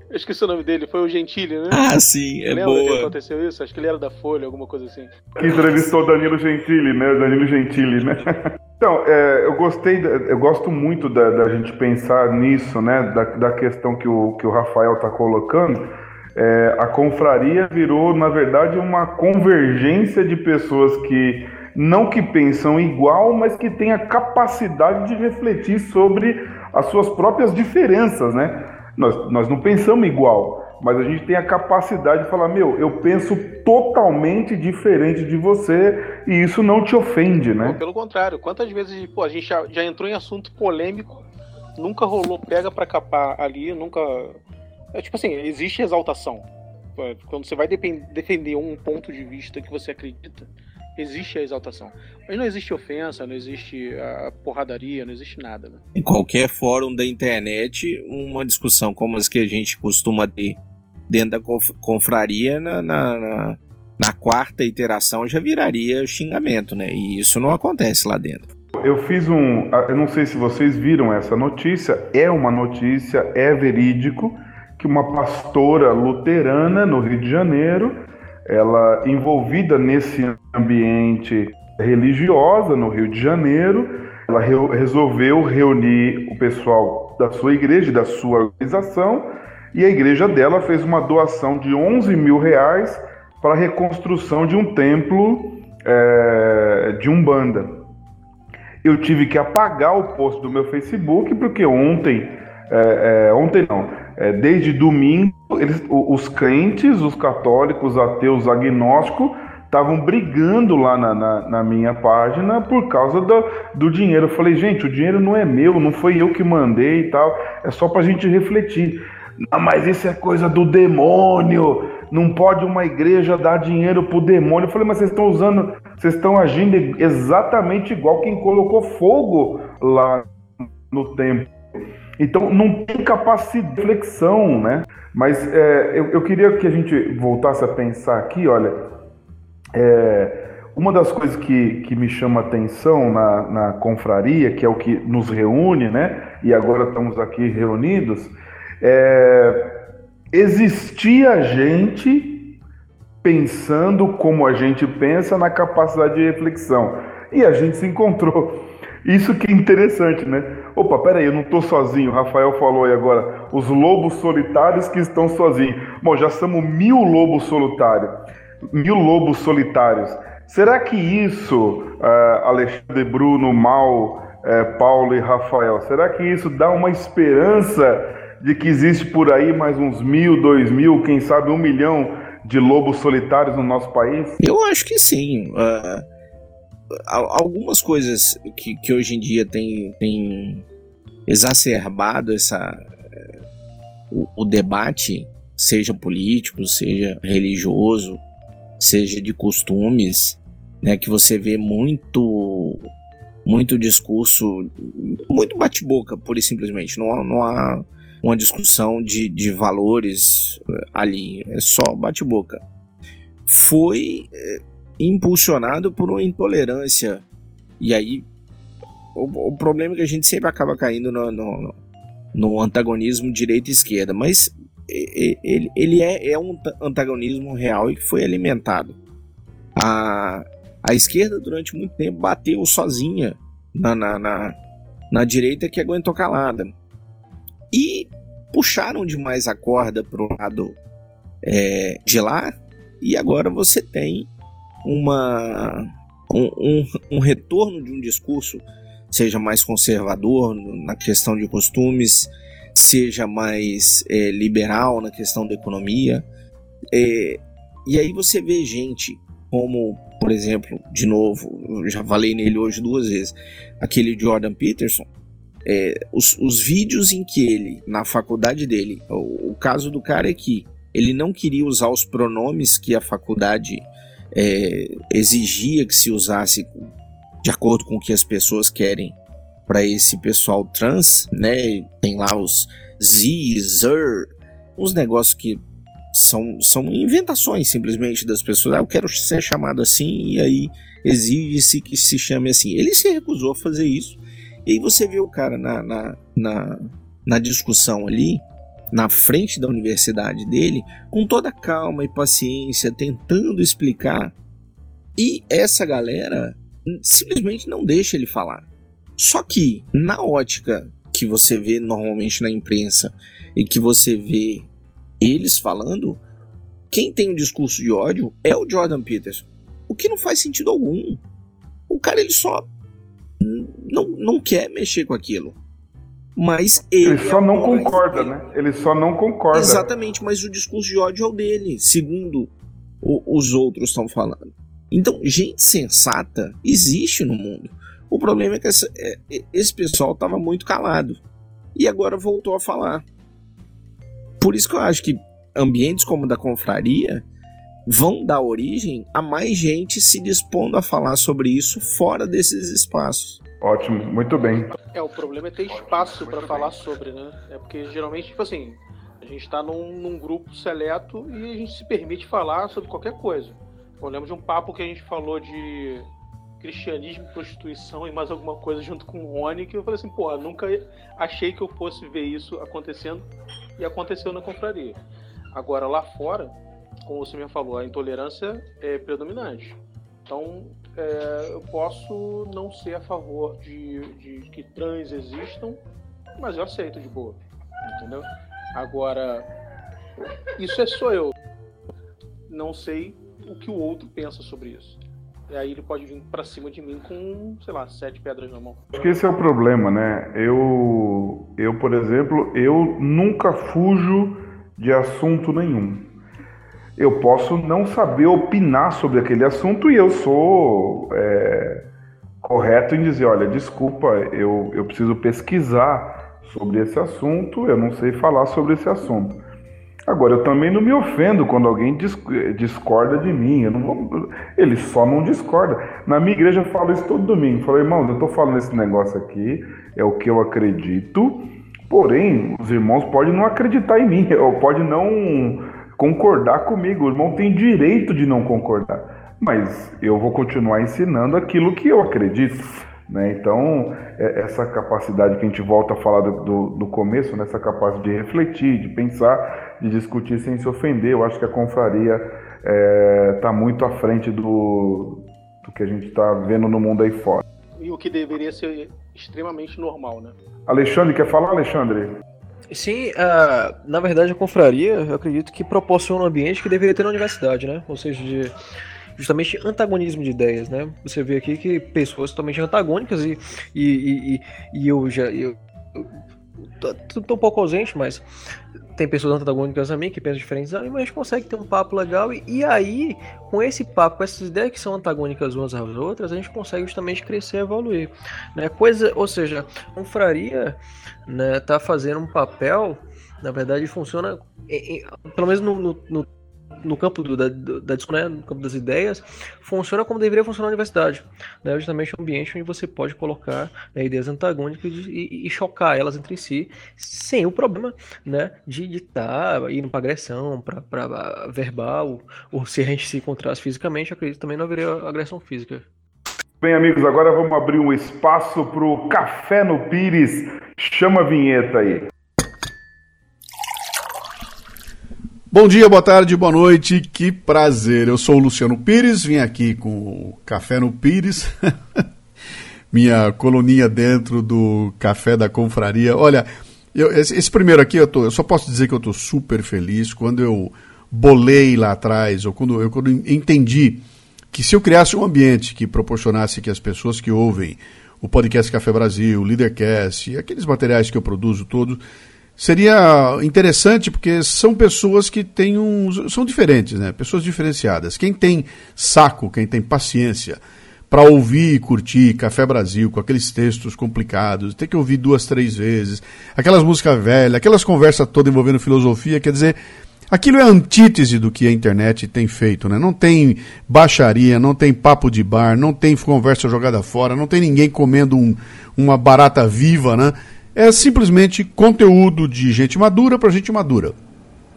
Eu esqueci o nome dele, foi o Gentili, né? Ah, sim, é Lembra boa. que aconteceu isso? Acho que ele era da Folha, alguma coisa assim. Que entrevistou o Danilo Gentili, né? Danilo Gentili, né? Então, é, eu gostei, eu gosto muito da, da, gente pensar nisso, né? Da, da questão que o, que o Rafael está colocando. É, a confraria virou, na verdade, uma convergência de pessoas que não que pensam igual, mas que têm a capacidade de refletir sobre as suas próprias diferenças, né? Nós, nós não pensamos igual, mas a gente tem a capacidade de falar, meu, eu penso totalmente diferente de você e isso não te ofende, né? Pelo contrário, quantas vezes pô, a gente já, já entrou em assunto polêmico, nunca rolou pega para capar ali, nunca. É, tipo assim, existe exaltação. Quando você vai defender um ponto de vista que você acredita, existe a exaltação. Mas não existe ofensa, não existe a porradaria, não existe nada. Né? Em qualquer fórum da internet, uma discussão como as que a gente costuma ter dentro da conf confraria, na, na, na, na quarta iteração já viraria xingamento, né? E isso não acontece lá dentro. Eu fiz um. Eu não sei se vocês viram essa notícia, é uma notícia, é verídico, que uma pastora luterana no Rio de Janeiro ela envolvida nesse ambiente religiosa no Rio de Janeiro, ela re resolveu reunir o pessoal da sua igreja, da sua organização, e a igreja dela fez uma doação de 11 mil reais para a reconstrução de um templo é, de Umbanda. Eu tive que apagar o post do meu Facebook, porque ontem, é, é, ontem não, é, desde domingo, eles, os crentes, os católicos, ateus, agnósticos, estavam brigando lá na, na, na, minha página por causa do, do dinheiro. Eu falei, gente, o dinheiro não é meu, não foi eu que mandei e tal, é só para a gente refletir. Mas isso é coisa do demônio, não pode uma igreja dar dinheiro pro demônio. Eu falei, mas vocês estão usando, vocês estão agindo exatamente igual quem colocou fogo lá no templo. Então não tem capacidade de flexão, né? Mas é, eu, eu, queria que a gente voltasse a pensar aqui, olha, é, uma das coisas que, que me chama atenção na, na confraria, que é o que nos reúne, né? E agora estamos aqui reunidos, é, existia gente pensando como a gente pensa na capacidade de reflexão. E a gente se encontrou. Isso que é interessante, né? Opa, peraí, eu não estou sozinho. Rafael falou aí agora, os lobos solitários que estão sozinhos. Bom, já somos mil lobos solitários. Mil lobos solitários. Será que isso, uh, Alexandre, Bruno, Mal, uh, Paulo e Rafael, será que isso dá uma esperança de que existe por aí mais uns mil, dois mil, quem sabe um milhão de lobos solitários no nosso país? Eu acho que sim. Uh algumas coisas que, que hoje em dia tem, tem exacerbado essa, o, o debate, seja político, seja religioso, seja de costumes, né, que você vê muito muito discurso, muito bate-boca, pura e simplesmente. Não não há uma discussão de, de valores eh, ali, é só bate-boca. Foi eh, impulsionado por uma intolerância. E aí, o, o problema é que a gente sempre acaba caindo no, no, no antagonismo direita esquerda, mas ele, ele é, é um antagonismo real e que foi alimentado. A, a esquerda, durante muito tempo, bateu sozinha na, na, na, na direita que aguentou calada. E puxaram demais a corda para o lado é, de lá, e agora você tem uma, um, um, um retorno de um discurso, seja mais conservador na questão de costumes, seja mais é, liberal na questão da economia. É, e aí você vê gente como, por exemplo, de novo, já falei nele hoje duas vezes, aquele Jordan Peterson. É, os, os, vídeos em que ele, na faculdade dele, o, o, caso do cara é que ele não queria usar os pronomes que a faculdade é, exigia que se usasse de acordo com o que as pessoas querem para esse pessoal trans, né? Tem lá os Z, Zer, uns negócios que são, são inventações simplesmente das pessoas. Ah, eu quero ser chamado assim e aí exige-se que se chame assim. Ele se recusou a fazer isso. E aí você vê o cara na, na, na, na discussão ali, na frente da universidade dele, com toda calma e paciência, tentando explicar. E essa galera simplesmente não deixa ele falar. Só que, na ótica que você vê normalmente na imprensa e que você vê eles falando, quem tem um discurso de ódio é o Jordan Peterson. O que não faz sentido algum. O cara ele só não, não quer mexer com aquilo. Mas ele. Ele só não concorda, né? Ele só não concorda. Exatamente, mas o discurso de ódio é o dele, segundo o, os outros estão falando. Então, gente sensata existe no mundo. O problema é que essa, é, esse pessoal estava muito calado e agora voltou a falar. Por isso que eu acho que ambientes como o da confraria vão dar origem a mais gente se dispondo a falar sobre isso fora desses espaços. Ótimo, muito bem. É, o problema é ter espaço para falar sobre, né? É porque geralmente, tipo assim, a gente está num, num, grupo seleto e a gente se permite falar sobre qualquer coisa. Eu lembro de um papo que a gente falou de cristianismo, prostituição e mais alguma coisa junto com o Rony, que eu falei assim, pô, nunca achei que eu fosse ver isso acontecendo e aconteceu na confraria. Agora lá fora, como você me falou, a intolerância é predominante. Então, é, eu posso não ser a favor de, de, que trans existam, mas eu aceito de boa, entendeu? Agora, isso é só eu. Não sei o que o outro pensa sobre isso. E aí ele pode vir para cima de mim com, sei lá, sete pedras na mão. Acho que esse é o problema, né? Eu, eu por exemplo, eu nunca fujo de assunto nenhum. Eu posso não saber opinar sobre aquele assunto e eu sou é, correto em dizer, olha, desculpa, eu, eu preciso pesquisar sobre esse assunto, eu não sei falar sobre esse assunto. Agora, eu também não me ofendo quando alguém discorda de mim. Eu não vou... Ele só não discorda. Na minha igreja eu falo isso todo domingo. Eu falo, irmão, eu estou falando esse negócio aqui, é o que eu acredito. Porém, os irmãos podem não acreditar em mim, ou podem não concordar comigo. O irmão tem direito de não concordar. Mas eu vou continuar ensinando aquilo que eu acredito. Né? Então, é, essa capacidade que a gente volta a falar do, do, começo, né? essa capacidade de refletir, de pensar, de discutir sem se ofender, eu acho que a confraria está é, tá muito à frente do, do que a gente está vendo no mundo aí fora. E o que deveria ser extremamente normal, né? Alexandre, quer falar, Alexandre? Sim, uh, na verdade a confraria, eu acredito que proporciona um ambiente que deveria ter na universidade, né? Ou seja, de justamente antagonismo de ideias, né? Você vê aqui que pessoas totalmente antagônicas e, e, e, e eu já. Eu, tô, tô um pouco ausente, mas tem pessoas antagônicas a mim que pensam diferentes a mim, mas a gente consegue ter um papo legal e, e, aí, com esse papo, com essas ideias que são antagônicas umas às outras, a gente consegue justamente crescer e evoluir. Né? Coisa, ou seja, a confraria né, tá fazendo um papel, na verdade, funciona, em, em, pelo menos no, no, no no campo do, da, da né, no campo das ideias, funciona como deveria funcionar a universidade. Né? Justamente um ambiente onde você pode colocar né, ideias antagônicas e, e, chocar elas entre si, sem o problema né, de estar tá indo para agressão, para verbal, ou se a gente se encontrasse fisicamente, acredito também não haveria agressão física. Bem, amigos, agora vamos abrir um espaço para o Café no Pires. Chama a vinheta aí. Bom dia, boa tarde, boa noite, que prazer. Eu sou o Luciano Pires, vim aqui com o Café no Pires, minha coluninha dentro do Café da Confraria. Olha, eu, esse, esse, primeiro aqui, eu, tô, eu só posso dizer que eu estou super feliz. Quando eu bolei lá atrás, ou quando eu quando entendi que se eu criasse um ambiente que proporcionasse que as pessoas que ouvem o podcast Café Brasil, o Leadercast, aqueles materiais que eu produzo todos Seria interessante porque são pessoas que têm um. são diferentes, né? Pessoas diferenciadas. Quem tem saco, quem tem paciência para ouvir e curtir Café Brasil com aqueles textos complicados, tem que ouvir duas, três vezes, aquelas músicas velhas, aquelas conversas todas envolvendo filosofia, quer dizer, aquilo é antítese do que a internet tem feito, né? Não tem baixaria, não tem papo de bar, não tem conversa jogada fora, não tem ninguém comendo um, uma barata viva, né? É simplesmente conteúdo de gente madura para gente madura.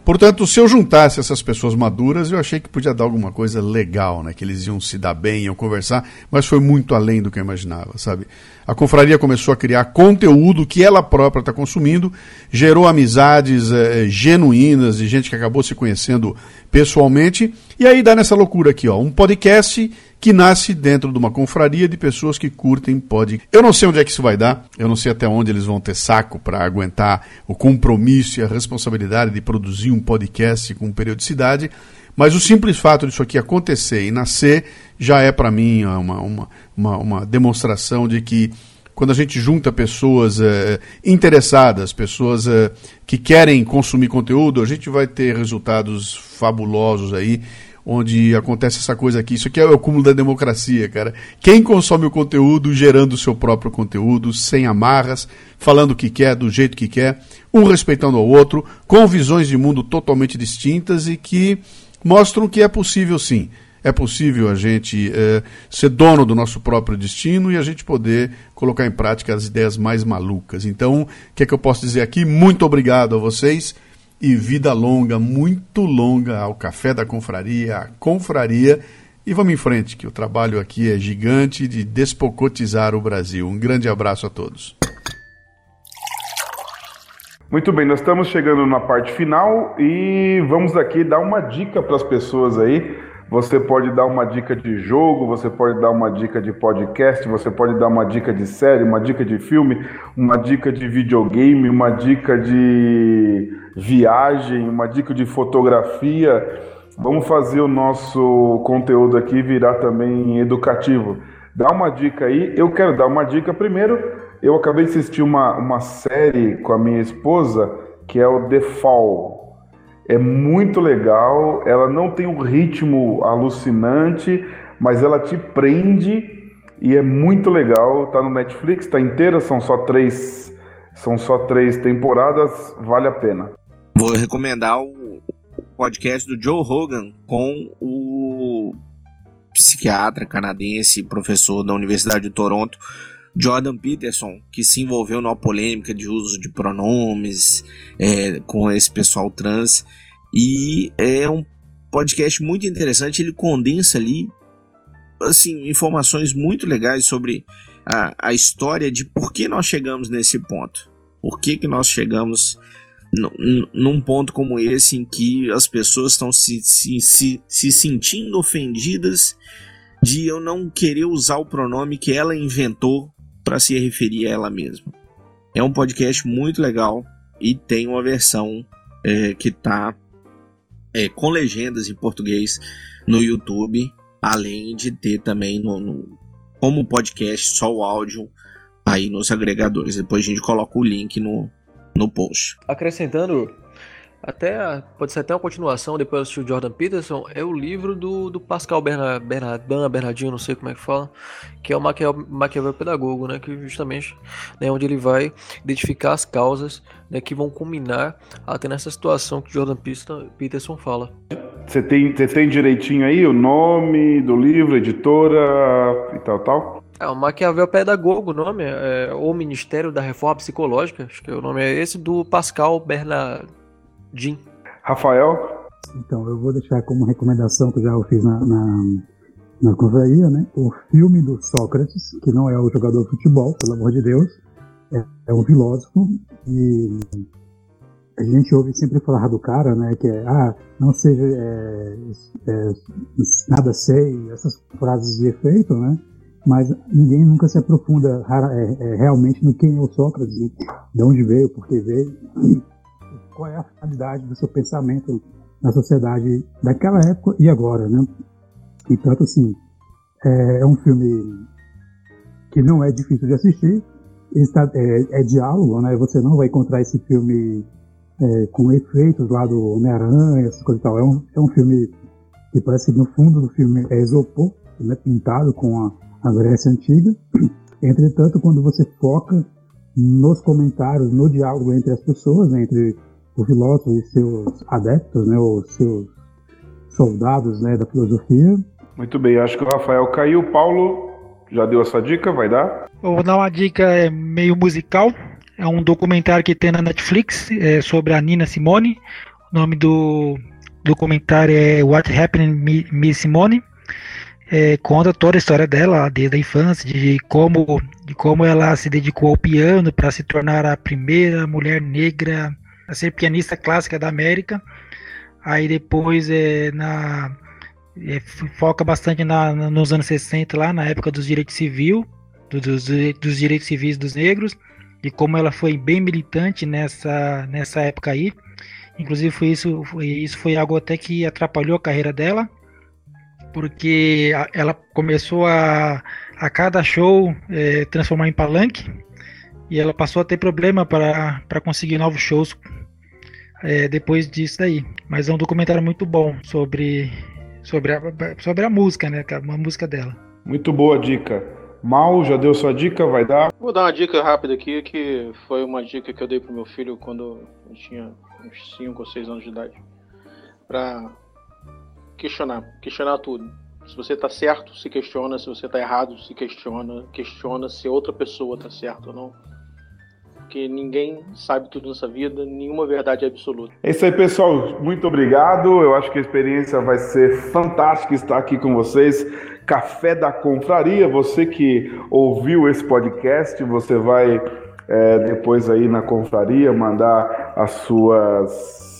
Portanto, se eu juntasse essas pessoas maduras, eu achei que podia dar alguma coisa legal, né? Que eles iam se dar bem, iam conversar, mas foi muito além do que eu imaginava, sabe? A confraria começou a criar conteúdo que ela própria está consumindo, gerou amizades é, genuínas de gente que acabou se conhecendo pessoalmente, e aí dá nessa loucura aqui, ó, um podcast que nasce dentro de uma confraria de pessoas que curtem podcast. Eu não sei onde é que isso vai dar, eu não sei até onde eles vão ter saco para aguentar o compromisso e a responsabilidade de produzir um podcast com periodicidade, mas o simples fato disso aqui acontecer e nascer já é para mim uma, uma, uma, uma, demonstração de que quando a gente junta pessoas é, interessadas, pessoas é, que querem consumir conteúdo, a gente vai ter resultados fabulosos aí onde acontece essa coisa aqui. Isso aqui é o cúmulo da democracia, cara. Quem consome o conteúdo gerando o seu próprio conteúdo, sem amarras, falando o que quer, do jeito que quer, um respeitando ao outro, com visões de mundo totalmente distintas e que mostram que é possível sim. É possível a gente é, ser dono do nosso próprio destino e a gente poder colocar em prática as ideias mais malucas. Então, o que é que eu posso dizer aqui? Muito obrigado a vocês e vida longa, muito longa ao Café da Confraria, à Confraria. E vamos em frente, que o trabalho aqui é gigante de despocotizar o Brasil. Um grande abraço a todos. Muito bem, nós estamos chegando na parte final e vamos aqui dar uma dica para as pessoas aí você pode dar uma dica de jogo, você pode dar uma dica de podcast, você pode dar uma dica de série, uma dica de filme, uma dica de videogame, uma dica de viagem, uma dica de fotografia. Vamos fazer o nosso conteúdo aqui virar também educativo. Dá uma dica aí. Eu quero dar uma dica primeiro. Eu acabei de assistir uma, uma série com a minha esposa que é o The Fall é muito legal, ela não tem um ritmo alucinante, mas ela te prende e é muito legal. Tá no Netflix, tá inteira, são só três, são só três temporadas, vale a pena. Vou recomendar o podcast do Joe Rogan com o psiquiatra canadense, professor da Universidade de Toronto, Jordan Peterson, que se envolveu numa polêmica de uso de pronomes é, com esse pessoal trans. E é um podcast muito interessante. Ele condensa ali assim, informações muito legais sobre a, a história de por que nós chegamos nesse ponto. Por que, que nós chegamos num ponto como esse em que as pessoas estão se, se, se, se sentindo ofendidas de eu não querer usar o pronome que ela inventou para se referir a ela mesma. É um podcast muito legal e tem uma versão é, que está é, com legendas em português no YouTube, além de ter também no, no, como podcast só o áudio aí nos agregadores. Depois a gente coloca o link no, no post. Acrescentando até pode ser até uma continuação, depois do Jordan Peterson, é o livro do, do Pascal Bernard, Bernardin, Bernardinho, não sei como é que fala, que é o Maquiavel, Maquiavel Pedagogo, né, que justamente né, onde ele vai identificar as causas né, que vão culminar até nessa situação que Jordan Peterson fala. Você tem, você tem direitinho aí o nome do livro, editora e tal, tal? É, o Maquiavel Pedagogo, o nome, é, o Ministério da Reforma Psicológica, acho que o nome é esse, do Pascal Bernard Jim. Rafael? Então, eu vou deixar como recomendação que eu já fiz na, na, na confraria, né? O filme do Sócrates, que não é o jogador de futebol, pelo amor de Deus, é, é um filósofo e a gente ouve sempre falar do cara, né? Que é, ah, não seja é, é, nada sei, essas frases de efeito, né? Mas ninguém nunca se aprofunda é, é, realmente no quem é o Sócrates, de onde veio, por que veio qual é a finalidade do seu pensamento na sociedade daquela época e agora, né? E tanto assim, é, é um filme que não é difícil de assistir, está, é, é, diálogo, né? Você não vai encontrar esse filme é, com efeitos lá do Homem-Aranha, essas coisas e tal. É um, é um filme que parece que no fundo do filme é isopor, né? pintado com a, a Grécia Antiga. Entretanto, quando você foca nos comentários, no diálogo entre as pessoas, né? entre o filósofo e seus adeptos, né, os seus soldados né, da filosofia. Muito bem, acho que o Rafael caiu. Paulo já deu essa dica, vai dar? Eu vou dar uma dica é, meio musical. É um documentário que tem na Netflix é, sobre a Nina Simone. O nome do documentário é What Happened Miss Simone. É, conta toda a história dela desde a infância, de como, de como ela se dedicou ao piano para se tornar a primeira mulher negra a ser pianista clássica da América. Aí depois é, na, é, foca bastante na, nos anos 60, lá na época dos direitos civis, dos, dos direitos civis dos negros, e como ela foi bem militante nessa, nessa época aí. Inclusive foi isso, foi, isso foi algo até que atrapalhou a carreira dela, porque ela começou a, a cada show é, transformar em palanque e ela passou a ter problema para conseguir novos shows é, depois disso daí. Mas é um documentário muito bom sobre, sobre, a, sobre a música, né? Uma música dela. Muito boa dica. Mal, já deu sua dica? Vai dar? Vou dar uma dica rápida aqui, que foi uma dica que eu dei pro meu filho quando eu tinha uns 5 ou 6 anos de idade. Pra questionar, questionar tudo. Se você tá certo, se questiona. Se você tá errado, se questiona. Questiona se outra pessoa tá certa ou não. Porque ninguém sabe tudo nessa vida, nenhuma verdade é absoluta. É isso aí, pessoal. Muito obrigado. Eu acho que a experiência vai ser fantástica estar aqui com vocês. Café da Confraria. Você que ouviu esse podcast, você vai é, depois aí na confraria mandar as suas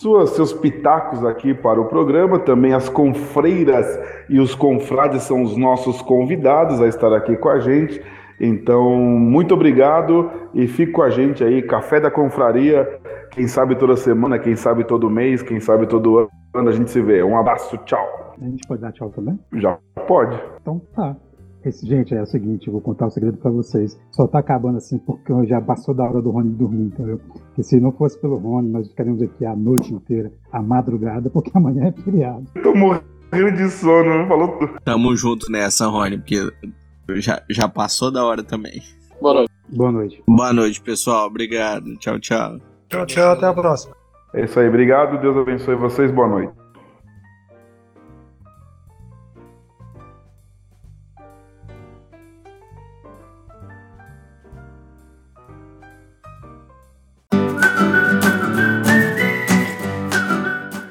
suas, seus pitacos aqui para o programa. Também as confreiras e os confrades são os nossos convidados a estar aqui com a gente. Então, muito obrigado e fique com a gente aí, Café da Confraria. Quem sabe toda semana, quem sabe todo mês, quem sabe todo ano a gente se vê. Um abraço, tchau. A gente pode dar tchau também? Já pode. Então tá. Esse, gente, é o seguinte, eu vou contar um segredo para vocês. Só tá acabando assim porque já passou da hora do Rony dormir, entendeu? Porque se não fosse pelo Rony, nós ficaríamos aqui a noite inteira, a madrugada, porque amanhã é feriado. Tô morrendo de sono, falou tudo. Tamo junto nessa, Rony, porque já, já passou da hora também. Boa noite. Boa noite. Boa noite, pessoal. Obrigado. Tchau, tchau. Tchau, tchau. Até a próxima. É isso aí. Obrigado. Deus abençoe vocês. Boa noite.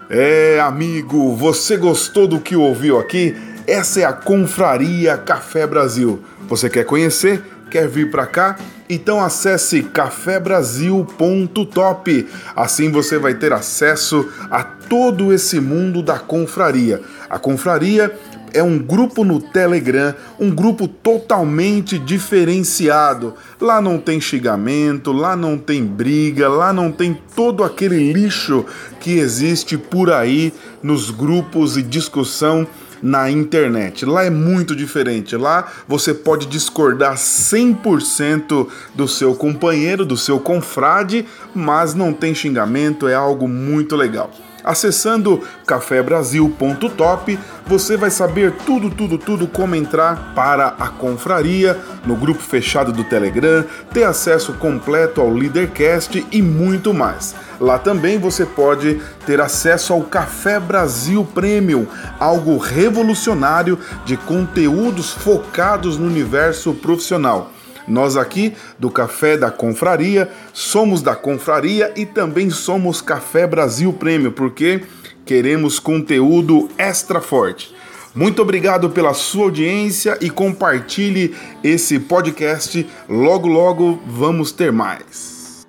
É, amigo, você gostou do que ouviu aqui? Essa é a Confraria Café Brasil. Você quer conhecer? Quer vir para cá? Então acesse cafebrasil.top. Assim você vai ter acesso a todo esse mundo da confraria. A confraria é um grupo no Telegram, um grupo totalmente diferenciado. Lá não tem xingamento, lá não tem briga, lá não tem todo aquele lixo que existe por aí nos grupos e discussão na internet. Lá é muito diferente. Lá você pode discordar 100% do seu companheiro, do seu confrade, mas não tem xingamento, é algo muito legal. Acessando cafebrasil.top, você vai saber tudo, tudo, tudo como entrar para a confraria no grupo fechado do Telegram, ter acesso completo ao Leadercast e muito mais. Lá também você pode ter acesso ao Café Brasil Premium, algo revolucionário de conteúdos focados no universo profissional. Nós aqui do Café da Confraria somos da Confraria e também somos Café Brasil Prêmio, porque queremos conteúdo extra forte. Muito obrigado pela sua audiência e compartilhe esse podcast. Logo, logo vamos ter mais.